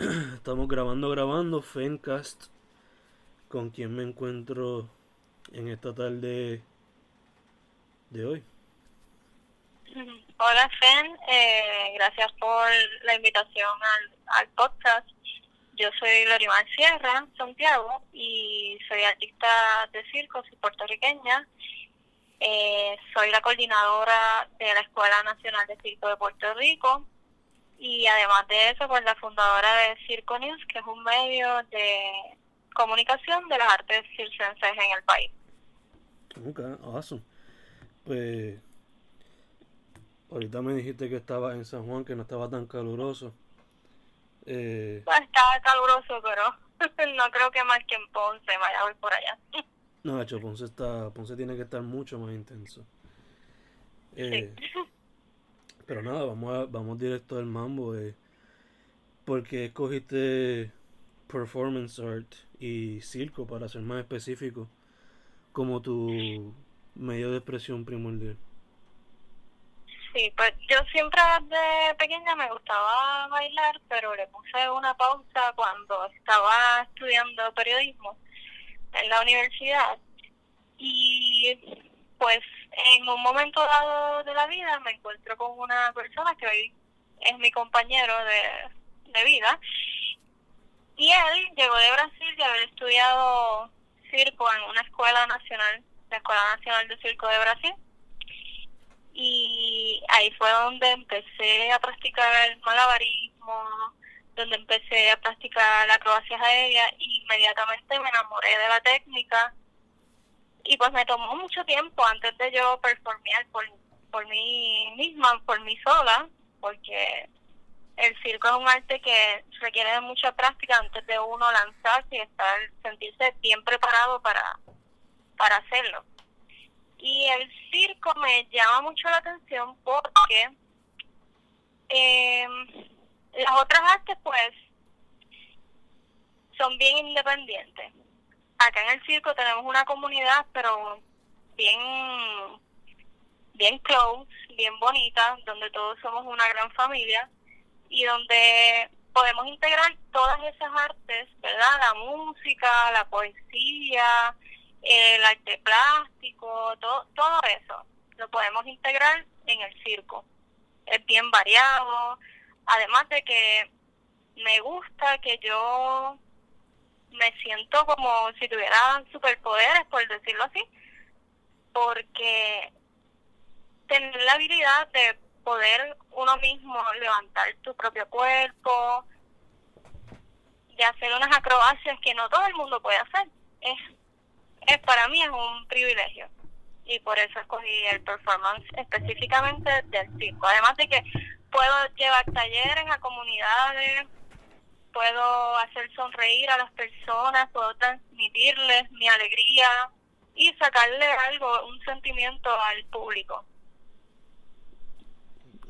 Estamos grabando, grabando Fencast con quien me encuentro en esta tarde de hoy. Hola Fen, eh, gracias por la invitación al, al podcast. Yo soy Lorimar Sierra, Santiago, y soy artista de circo, soy puertorriqueña. Eh, soy la coordinadora de la Escuela Nacional de Circo de Puerto Rico y además de eso, pues la fundadora de Circo News, que es un medio de comunicación de las artes circenses en el país. Ok, awesome. Pues ahorita me dijiste que estaba en San Juan, que no estaba tan caluroso. Eh, Pues estaba caluroso, pero no creo que más que en Ponce vaya por allá. no, de hecho, Ponce, está, Ponce tiene que estar mucho más intenso. Eh, Pero nada, vamos, a- vamos directo al mambo. Eh. ¿Por qué escogiste performance art y circo, para ser más específico, como tu medio de expresión primordial? Sí, pues yo siempre desde pequeña me gustaba bailar, pero le puse una pausa cuando estaba estudiando periodismo en la universidad. Y pues en un momento dado de la vida me encuentro con una persona que hoy es mi compañero de, de vida. Y él llegó de Brasil de haber estudiado circo en una escuela nacional, la Escuela Nacional de Circo de Brasil y ahí fue donde empecé a practicar el malabarismo, donde empecé a practicar la acrobacia aérea y inmediatamente me enamoré de la técnica y pues me tomó mucho tiempo antes de yo performear por, por mí misma, por mí sola, porque el circo es un arte que requiere de mucha práctica antes de uno lanzarse y estar, sentirse bien preparado para, para hacerlo. Y el circo me llama mucho la atención porque eh, las otras artes pues son bien independientes. Acá en el circo tenemos una comunidad pero bien bien close, bien bonita, donde todos somos una gran familia y donde podemos integrar todas esas artes, ¿verdad? La música, la poesía, el arte plástico, todo, todo eso lo podemos integrar en el circo. Es bien variado, además de que me gusta que yo me siento como si tuviera superpoderes, por decirlo así, porque tener la habilidad de poder uno mismo levantar tu propio cuerpo, de hacer unas acrobacias que no todo el mundo puede hacer, es es para mí es un privilegio y por eso escogí el performance específicamente del circo. Además de que puedo llevar talleres a comunidades, puedo hacer sonreír a las personas, puedo transmitirles mi alegría y sacarle algo, un sentimiento al público.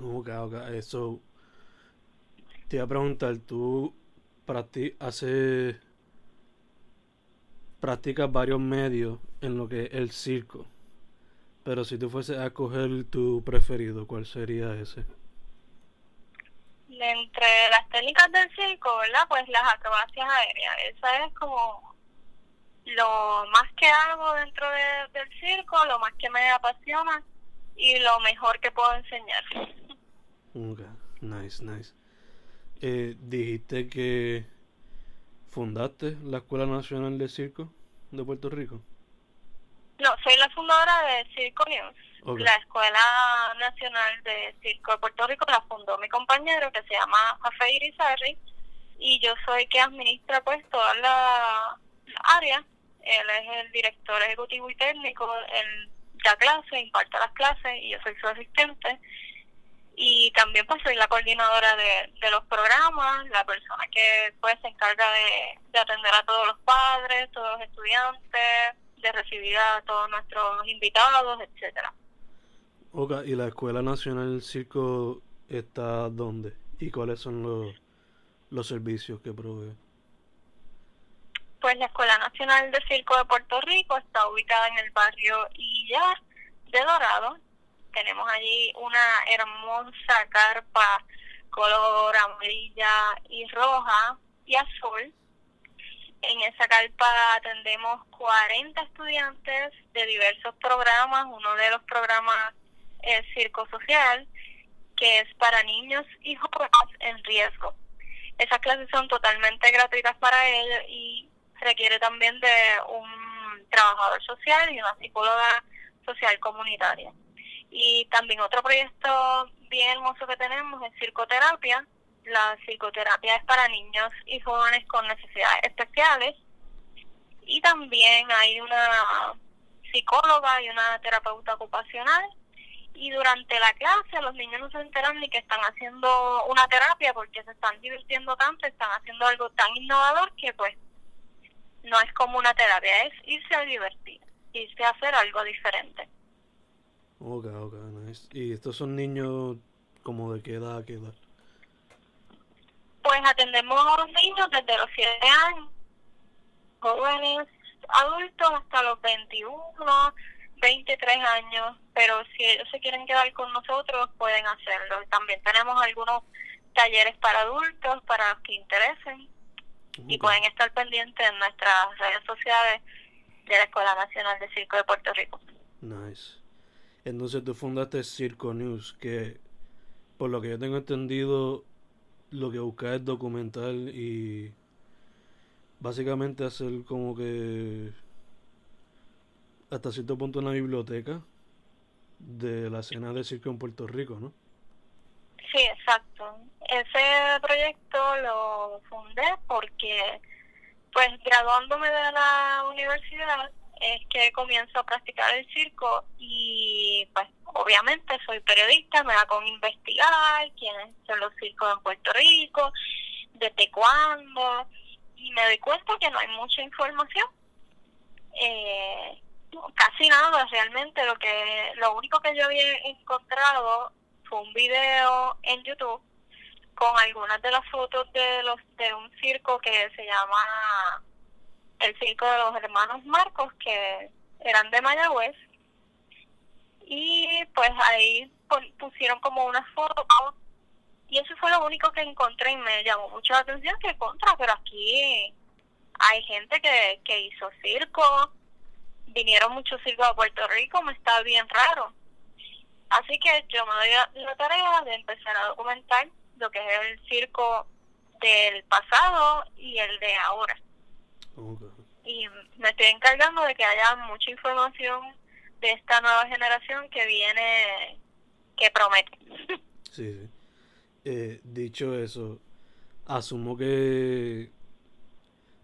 Ok, ok, eso. Te iba a preguntar, tú practi- practicas varios medios en lo que es el circo. Pero si tú fueses a coger tu preferido, ¿cuál sería ese? Entre las técnicas del circo, ¿verdad? Pues las acrobacias aéreas. Esa es como lo más que hago dentro de- del circo, lo más que me apasiona y lo mejor que puedo enseñar. Ok, nice, nice. Eh, dijiste que fundaste la Escuela Nacional de Circo de Puerto Rico. No, soy la fundadora de Circo News. La Escuela Nacional de Circo de Puerto Rico la fundó mi compañero que se llama Jafé Irizarry y yo soy que administra pues toda la, la área. Él es el director ejecutivo y técnico, él da clases, imparte las clases y yo soy su asistente. y también pues soy la coordinadora de, de los programas, la persona que pues se encarga de, atender a todos los padres, todos los estudiantes, de recibir a todos nuestros invitados, etcétera. Oka, ¿y la Escuela Nacional del Circo está dónde? ¿Y cuáles son los, los servicios que provee? Pues la Escuela Nacional de Circo de Puerto Rico está ubicada en el barrio Illar de Dorado, tenemos allí una hermosa carpa color amarilla y roja y azul. En esa carpa atendemos 40 estudiantes de diversos programas. Uno de los programas es Circo Social, que es para niños y jóvenes en riesgo. Esas clases son totalmente gratuitas para ellos y requiere también de un trabajador social y una psicóloga social comunitaria. Y también otro proyecto bien hermoso que tenemos es circoterapia. La psicoterapia es para niños y jóvenes con necesidades especiales. Y también hay una psicóloga y una terapeuta ocupacional. Y durante la clase los niños no se enteran ni que están haciendo una terapia porque se están divirtiendo tanto, están haciendo algo tan innovador que pues no es como una terapia, es irse a divertir, irse a hacer algo diferente. Ok, ok, nice. ¿Y estos son niños como de qué edad qué edad? Pues atendemos a los niños desde los 7 años, jóvenes, adultos hasta los 21, 23 años, pero si ellos se quieren quedar con nosotros pueden hacerlo. También tenemos algunos talleres para adultos, para los que interesen, y pueden estar pendientes en nuestras redes sociales de la Escuela Nacional de Circo de Puerto Rico. Nice. Entonces tú fundaste Circo News, que por lo que yo tengo entendido, lo que busca es documentar y básicamente hacer como que hasta cierto punto una biblioteca de la escena de circo en Puerto Rico, ¿no? Sí, exacto. Ese proyecto lo fundé porque, pues, graduándome de la universidad, es que comienzo a practicar el circo y pues obviamente soy periodista, me da con investigar quiénes son los circos en Puerto Rico, desde cuándo, y me doy cuenta que no hay mucha información. Eh, casi nada realmente lo que lo único que yo había encontrado fue un video en YouTube con algunas de las fotos de los de un circo que se llama el circo de los hermanos Marcos, que eran de Mayagüez. Y pues ahí pusieron como unas fotos y eso fue lo único que encontré y me llamó mucho la atención que contra, pero aquí hay gente que, que hizo circo, vinieron muchos circos a Puerto Rico, me está bien raro. Así que yo me doy la tarea de empezar a documentar lo que es el circo del pasado y el de ahora. Y me estoy encargando de que haya mucha información de esta nueva generación que viene, que promete. Sí, sí. Eh, dicho eso, asumo que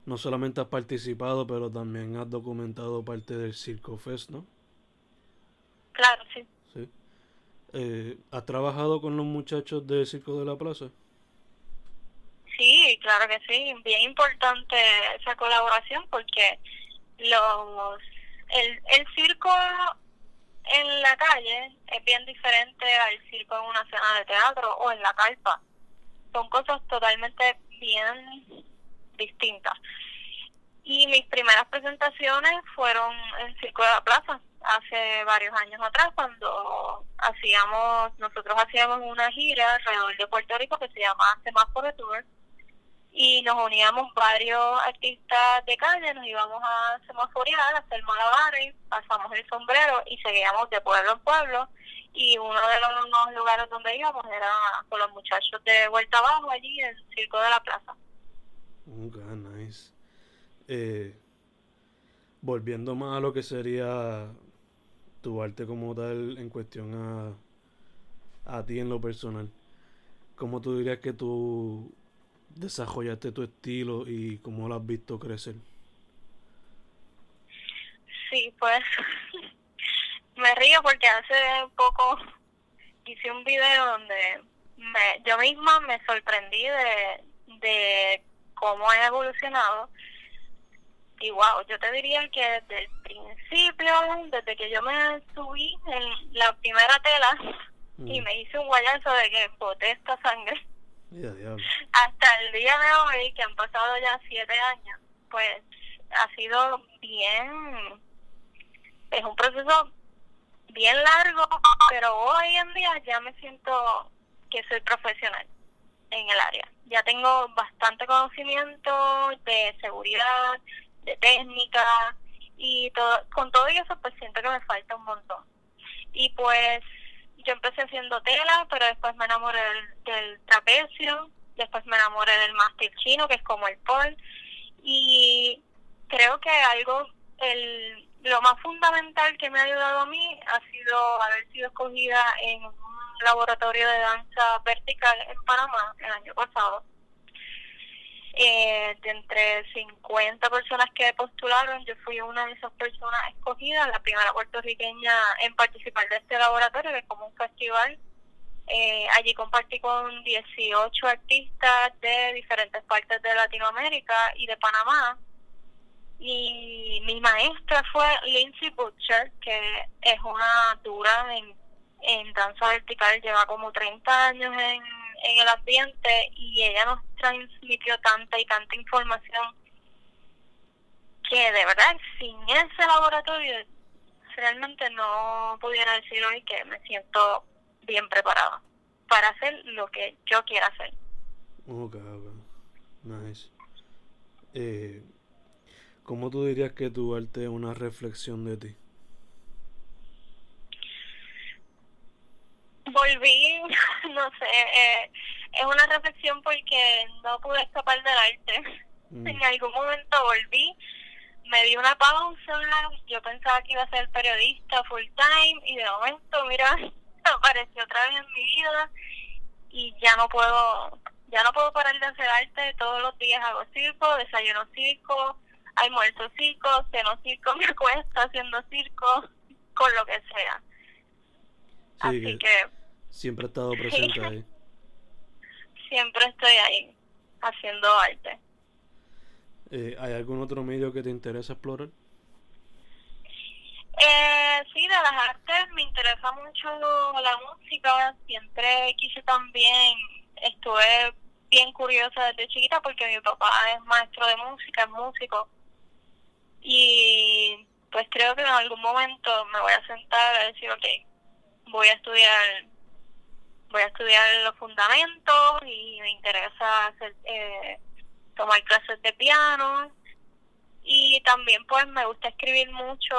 no solamente has participado, pero también has documentado parte del Circo Fest, ¿no? Claro, sí. Sí. Eh, ¿Has trabajado con los muchachos del Circo de la Plaza? Claro que sí, bien importante esa colaboración porque los el, el circo en la calle es bien diferente al circo en una escena de teatro o en la carpa. Son cosas totalmente bien distintas. Y mis primeras presentaciones fueron en Circo de la Plaza, hace varios años atrás, cuando hacíamos, nosotros hacíamos una gira alrededor de Puerto Rico que se llama Semáforo Tour y nos uníamos varios artistas de calle, nos íbamos a semaforear, a hacer malabares, pasamos el sombrero y seguíamos de pueblo en pueblo y uno de los lugares donde íbamos era con los muchachos de Vuelta Abajo allí en el Circo de la Plaza. Nice. Eh, volviendo más a lo que sería tu arte como tal en cuestión a, a ti en lo personal, ¿cómo tú dirías que tú desarrollaste tu estilo y cómo lo has visto crecer? Sí, pues me río porque hace poco hice un video donde me, yo misma me sorprendí de, de cómo he evolucionado. Y wow, yo te diría que desde el principio, desde que yo me subí en la primera tela y mm. me hice un guayazo de que boté esta sangre, hasta el día de hoy, que han pasado ya siete años, pues ha sido bien, es un proceso bien largo, pero hoy en día ya me siento que soy profesional en el área. Ya tengo bastante conocimiento de seguridad, de técnica y todo, con todo eso pues siento que me falta un montón. Y pues yo empecé haciendo tela, pero después me enamoré del, trapecio, después me enamoré del mástil chino, que es como el pole, y creo que algo, el, lo más fundamental que me ha ayudado a mí ha sido haber sido escogida en un laboratorio de danza vertical en Panamá el año pasado. Eh, de entre 50 personas que postularon, yo fui una de esas personas escogidas, la primera puertorriqueña en participar de este laboratorio, que es como un festival. Eh, allí compartí con 18 artistas de diferentes partes de Latinoamérica y de Panamá. Y mi maestra fue Lindsay Butcher, que es una dura en en danza vertical, lleva como 30 años en, en el ambiente y ella nos transmitió tanta y tanta información que de verdad sin ese laboratorio realmente no pudiera decir hoy que me siento bien preparada para hacer lo que yo quiera hacer. Ok, ok. Nice. Eh, ¿Cómo tú dirías que tu arte es una reflexión de ti? Volví, no sé, eh, es una reflexión porque no pude escapar del arte. Mm. En algún momento volví, me di una pausa, yo pensaba que iba a ser periodista full time y de momento, mira, apareció otra vez en mi vida y ya no puedo, ya no puedo parar de hacer arte, todos los días hago circo, desayuno circo, almuerzo circo, ceno circo, me acuesto haciendo circo, con lo que sea. Así que, Siempre he estado presente ahí. siempre estoy ahí, haciendo arte. Eh, ¿Hay algún otro medio que te interesa explorar? Eh, sí, de las artes me interesa mucho la música. Siempre quise también, estuve bien curiosa desde chiquita porque mi papá es maestro de música, es músico. Y pues creo que en algún momento me voy a sentar a decir, ok, voy a estudiar voy a estudiar los fundamentos y me interesa hacer, eh, tomar clases de piano y también pues me gusta escribir mucho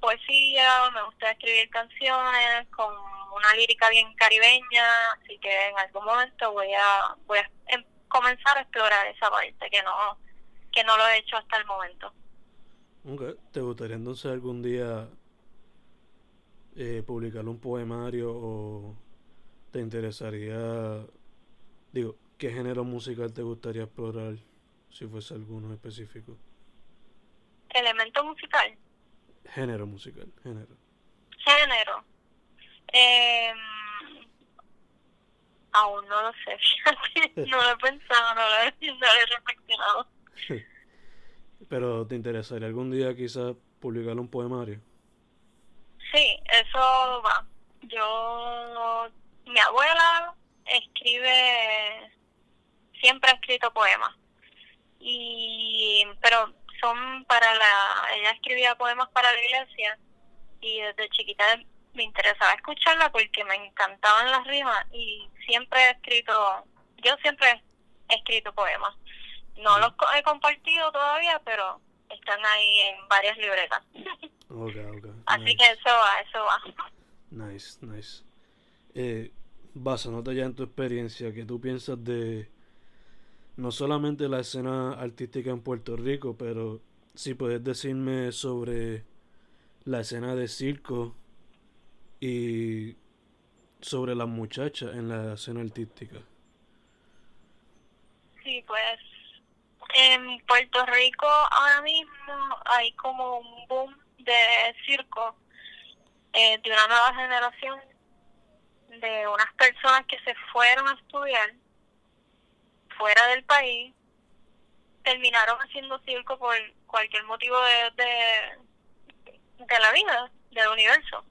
poesía, me gusta escribir canciones con una lírica bien caribeña, así que en algún momento voy a voy a em, comenzar a explorar esa parte que no que no lo he hecho hasta el momento. ¿Te gustaría entonces algún día eh, publicar un poemario o te interesaría, digo, qué género musical te gustaría explorar si fuese alguno específico? Elemento musical. Género musical, género. Género. Eh, aún no lo sé, no lo he pensado, no lo he, no lo he reflexionado. Pero ¿te interesaría algún día quizás publicar un poemario? Sí, eso va. Yo, mi abuela escribe, siempre ha escrito poemas. Y, pero son para la, ella escribía poemas para la iglesia y desde chiquita me interesaba escucharla porque me encantaban las rimas y siempre he escrito, yo siempre he escrito poemas. No los he compartido todavía, pero están ahí en varias libretas. Así que eso va, eso va. Nice, nice. Eh, basándote ya en tu experiencia, ¿qué tú piensas de no solamente la escena artística en Puerto Rico, pero si puedes decirme sobre la escena de circo y sobre las muchachas en la escena artística? Sí, pues en Puerto Rico ahora mismo hay como un boom de circo eh, de una nueva generación de unas personas que se fueron a estudiar fuera del país, terminaron haciendo circo por cualquier motivo de, de, de la vida, del universo.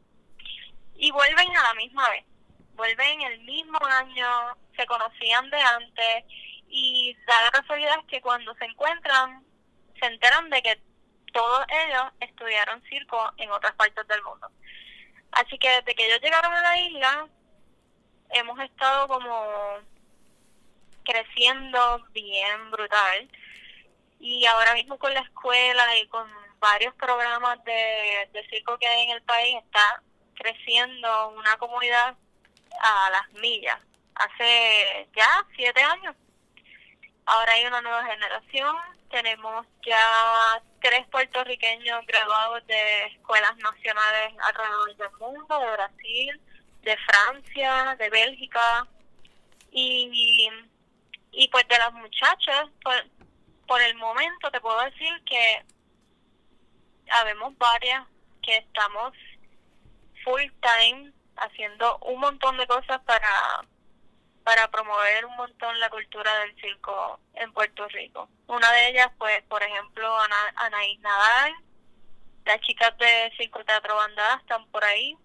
Y vuelven a la misma vez, vuelven el mismo año, se conocían de antes y da la casualidad que cuando se encuentran se enteran de que todos ellos estudiaron circo en otras partes del mundo. Así que desde que ellos llegaron a la isla, hemos estado como creciendo bien brutal. Y ahora mismo con la escuela y con varios programas de, circo que hay en el país, está creciendo una comunidad a las millas. Hace ya siete años. Ahora hay una nueva generación. Tenemos ya tres puertorriqueños graduados de escuelas nacionales alrededor del mundo, de Brasil, de Francia, de Bélgica. Y, y pues de las muchachas, pues, por el momento te puedo decir que habemos varias que estamos full time haciendo un montón de cosas para para promover un montón la cultura del circo en Puerto Rico. Una de ellas, pues, por ejemplo, Ana, Anaís Nadal, las chicas de Circo Teatro Bandada están por ahí,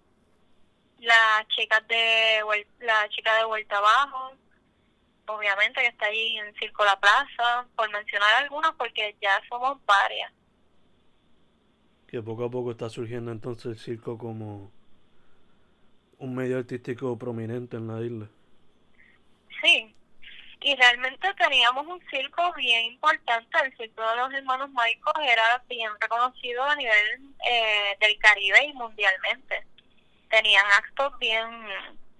las chicas de la chica de Vuelta Abajo, obviamente que está ahí en Circo La Plaza, por mencionar algunas, porque ya somos varias. Que poco a poco está surgiendo entonces el circo como un medio artístico prominente en la isla. Sí, y realmente teníamos un circo bien importante, el circo de los hermanos Maicos era bien reconocido a nivel eh, del Caribe y mundialmente. Tenían actos bien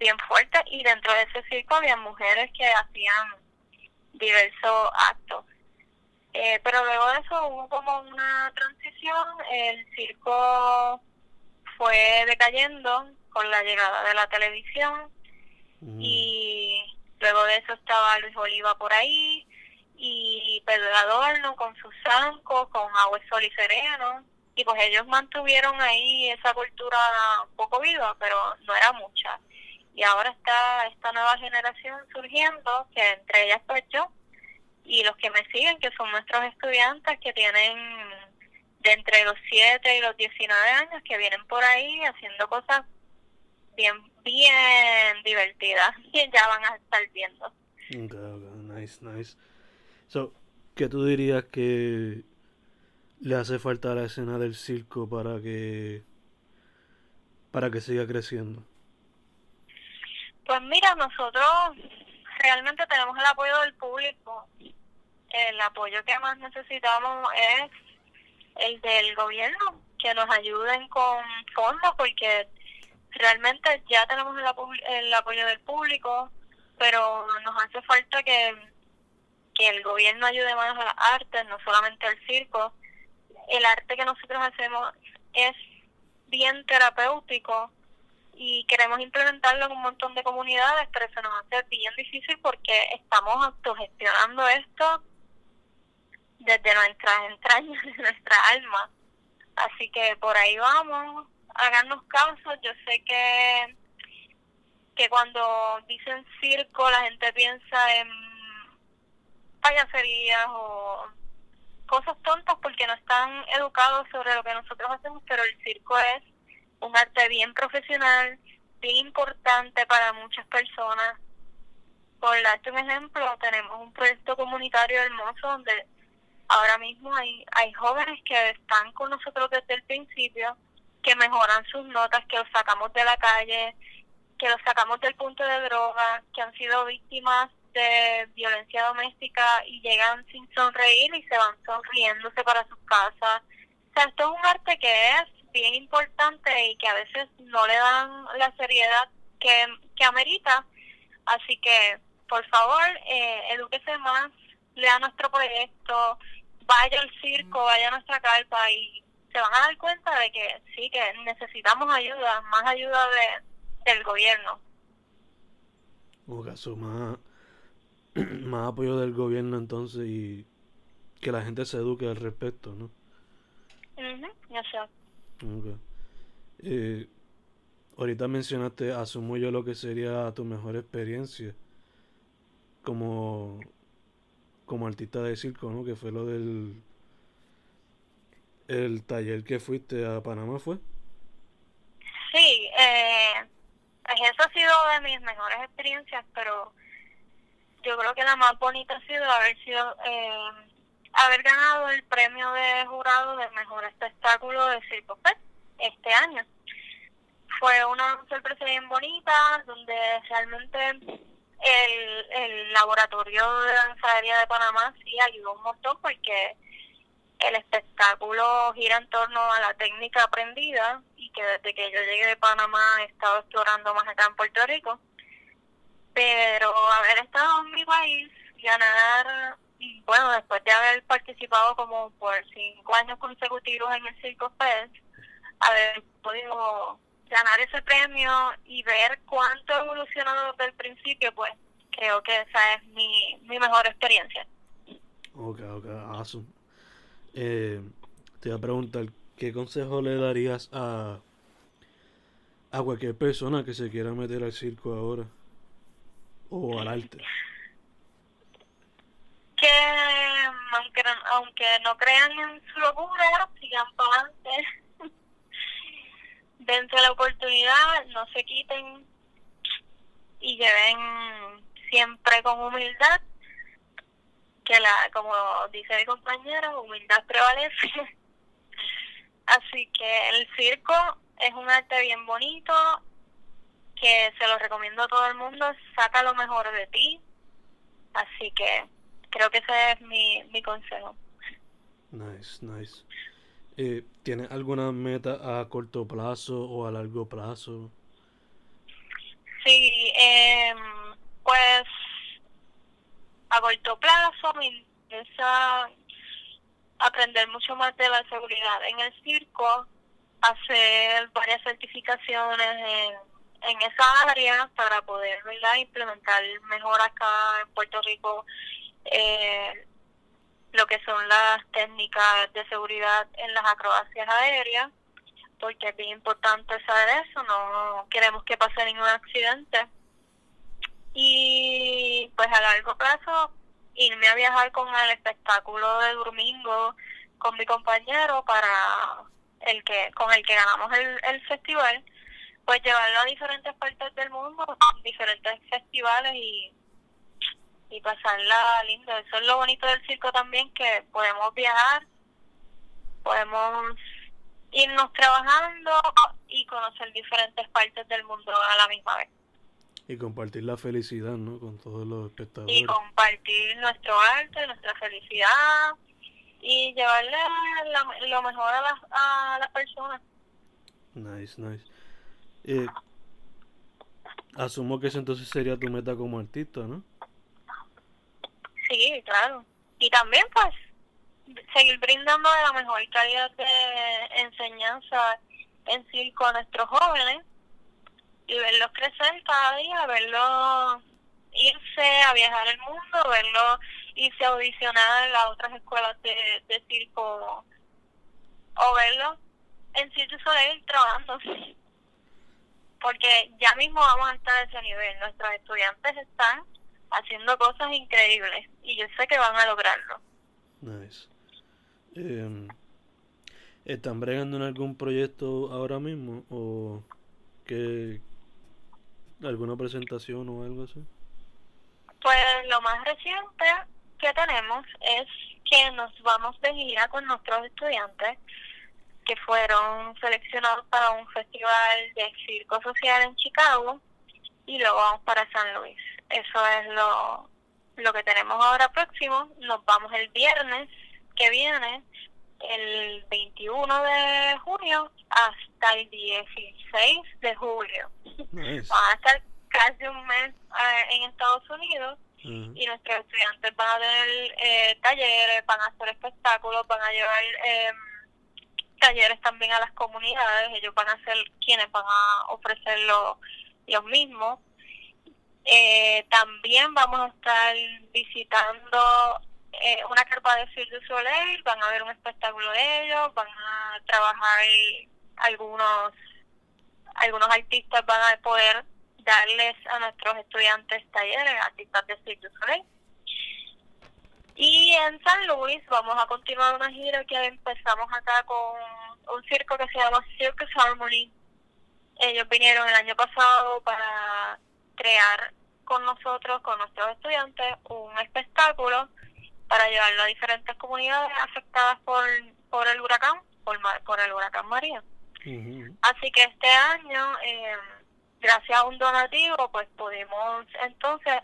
bien fuertes y dentro de ese circo había mujeres que hacían diversos actos. Eh, pero luego de eso hubo como una transición, el circo fue decayendo con la llegada de la televisión mm. y luego de eso estaba Luis Oliva por ahí y Pedro Adorno con sus zancos, con Agua, Sol y Sereno y pues ellos mantuvieron ahí esa cultura poco viva, pero no era mucha. Y ahora está esta nueva generación surgiendo, que entre ellas pues yo, y los que me siguen, que son nuestros estudiantes que tienen de entre los 7 y los 19 años, que vienen por ahí haciendo cosas bien, bien divertidas y ya van a estar viendo. nice, nice. So, ¿qué tú dirías que le hace falta la escena del circo para que para que siga creciendo? Pues mira, nosotros realmente tenemos el apoyo del público. El apoyo que más necesitamos es el del gobierno, que nos ayuden con fondos, porque realmente ya tenemos el, apoyo del público, pero nos hace falta que, que el gobierno ayude más a las artes, no solamente al circo. El arte que nosotros hacemos es bien terapéutico y queremos implementarlo en un montón de comunidades, pero se nos hace bien difícil porque estamos autogestionando esto desde nuestras entrañas, de nuestra alma. Así que por ahí vamos, háganos caso. Yo sé que, que cuando dicen circo la gente piensa en payaserías o cosas tontas porque están educados sobre lo que nosotros hacemos, pero el circo es un arte bien profesional, bien importante para muchas personas. Por darte un ejemplo, tenemos un proyecto comunitario hermoso donde ahora mismo hay, hay jóvenes que están con nosotros desde el principio, que mejoran sus notas, que los sacamos de la calle, que los sacamos del punto de droga, que han sido víctimas de violencia doméstica y llegan sin sonreír y se van sonriéndose para sus casas. O sea, esto es un arte que es bien importante y que a veces no le dan la seriedad que, que amerita. Así que, por favor, eh, edúquese más, lea nuestro proyecto, vaya al circo, vaya a nuestra carpa y se van a dar cuenta de que sí, que necesitamos ayuda, más ayuda de, del gobierno. Más, apoyo del gobierno entonces y que la gente se eduque al respecto, ¿no? mhm ya sé. Eh, ahorita mencionaste, asumo yo lo que sería tu mejor experiencia como, como artista de circo, ¿no? Que fue lo del el taller que fuiste a Panamá, ¿fue? Sí, eh, pues eso ha sido de mis mejores experiencias, pero yo creo que la más bonita ha sido haber sido eh, haber ganado el premio de jurado del mejor espectáculo de Circo Fest este año. Fue una sorpresa bien bonita, donde realmente el, el laboratorio de danzadería de Panamá sí ayudó un montón porque el espectáculo gira en torno a la técnica aprendida y que desde que yo llegué de Panamá he estado explorando más acá en Puerto Rico. Pero haber estado en mi país, ganar, bueno, después de haber participado como por cinco años consecutivos en el Circo Fest, haber podido ganar ese premio y ver cuánto ha evolucionado desde el principio, pues creo que esa es mi, mi mejor experiencia. Ok, ok, awesome. Eh, te voy a preguntar, ¿qué consejo le darías a, a cualquier persona que se quiera meter al circo ahora? O al arte. Que aunque, aunque no crean en su locura, sigan para adelante. Dense la oportunidad, no se quiten y lleven siempre con humildad que la, como dice mi compañero, humildad prevalece. Así que el circo es un arte bien bonito, que se lo recomiendo a todo el mundo, saca lo mejor de ti. Así que creo que ese es mi, mi consejo. Nice, nice. Eh, ¿Tienes alguna meta a corto plazo o a largo plazo? Sí, eh, pues a corto plazo me interesa aprender mucho más de la seguridad en el circo, hacer varias certificaciones en, en esa área para poder implementar mejor acá en Puerto Rico eh, lo que son las técnicas de seguridad en las acrobacias aéreas, porque es bien importante saber eso, no queremos que pase ningún accidente. Y pues a largo plazo irme a viajar con el espectáculo de domingo con mi compañero para el que con el que ganamos el, el festival pues llevarlo a diferentes partes del mundo diferentes festivales y y pasarla lindo eso es lo bonito del circo también que podemos viajar podemos irnos trabajando y conocer diferentes partes del mundo a la misma vez y compartir la felicidad, ¿no? Con todos los espectadores. Y compartir nuestro arte, nuestra felicidad y llevarle lo mejor a las, a las personas. Nice, nice. Eh, asumo que eso entonces sería tu meta como artista, ¿no? Sí, claro. Y también pues seguir brindando la mejor calidad de enseñanza en circo a nuestros jóvenes y verlos crecer cada día, verlos irse a viajar el mundo, verlos irse a audicionar a otras escuelas de, de circo o verlos en Circo Soleil trabajando. Porque ya mismo vamos a estar a ese nivel. Nuestros estudiantes están haciendo cosas increíbles y yo sé que van a lograrlo. Nice. Eh, ¿Están bregando en algún proyecto ahora mismo o qué, ¿Alguna presentación o algo así? Pues lo más reciente que tenemos es que nos vamos de gira con nuestros estudiantes que fueron seleccionados para un festival de circo social en Chicago y luego vamos para San Luis. Eso es lo, lo que tenemos ahora próximo. Nos vamos el viernes que viene, el 21 de junio hasta el 16 de julio. Van a estar casi un mes eh, en Estados Unidos y nuestros estudiantes van a tener eh, talleres, van a hacer espectáculos, van a llevar em, talleres también a las comunidades, ellos van a ser quienes van a ofrecer lo, los mismos. Eh, también vamos a estar visitando eh, una carpa de Cirque du Soleil, van a ver un espectáculo de ellos, van a trabajar algunos algunos artistas van a poder darles a nuestros estudiantes talleres, artistas de Cirque du Soleil. Y en San Luis vamos a continuar una gira que empezamos acá con un circo que se llama Circus Harmony. Ellos vinieron el año pasado para crear con nosotros, con nuestros estudiantes, un espectáculo para llevarlo a diferentes comunidades afectadas por, por el huracán, por, por el huracán María. Así que este año, eh, gracias a un donativo, pues pudimos entonces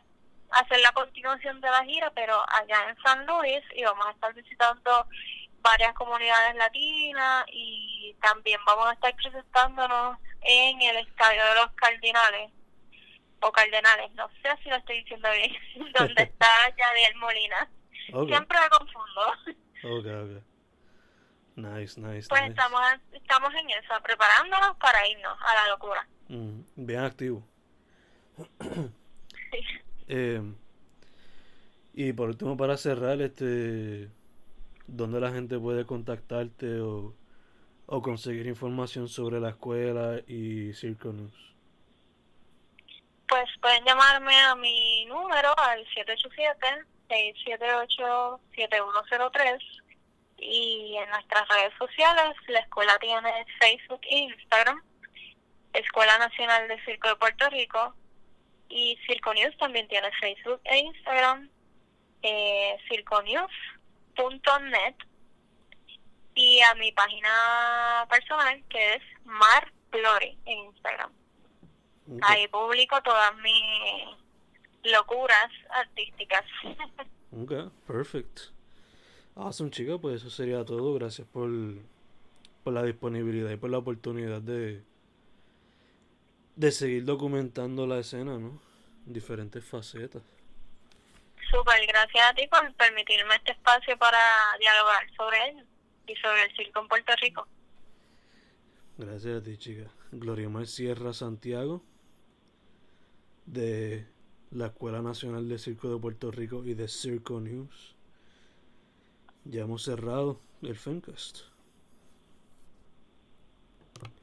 hacer la continuación de la gira, pero allá en San Luis y vamos a estar visitando varias comunidades latinas y también vamos a estar presentándonos en el Estadio de los Cardinales o Cardenales, no sé si lo estoy diciendo bien, donde está Yadiel Molina. Siempre me confundo. Ok, ok. Nice, nice. Pues Estamos, estamos en eso, preparándonos para irnos a la locura. Mm, bien activo. sí. Eh, y por último, para cerrar, este, ¿dónde la gente puede contactarte o, o conseguir información sobre la escuela y Circo News? Pues pueden llamarme a mi número al 787-678-7103 y en nuestras redes sociales la escuela tiene Facebook e Instagram, Escuela Nacional de Circo de Puerto Rico y Circo News también tiene Facebook e Instagram, eh, circonews.net y a mi página personal que es Mar en Instagram. Ahí publico todas mis locuras artísticas. ok, perfect. Awesome, chica, pues eso sería todo. Gracias por, por la disponibilidad y por la oportunidad de, de seguir documentando la escena, ¿no? Diferentes facetas. Súper, gracias a ti por permitirme este espacio para dialogar sobre él y sobre el circo en Puerto Rico. Gracias a ti, chica. Gloria Mar Sierra Santiago de la Escuela Nacional de Circo de Puerto Rico y de Circo News. Ya hemos cerrado el Fencast.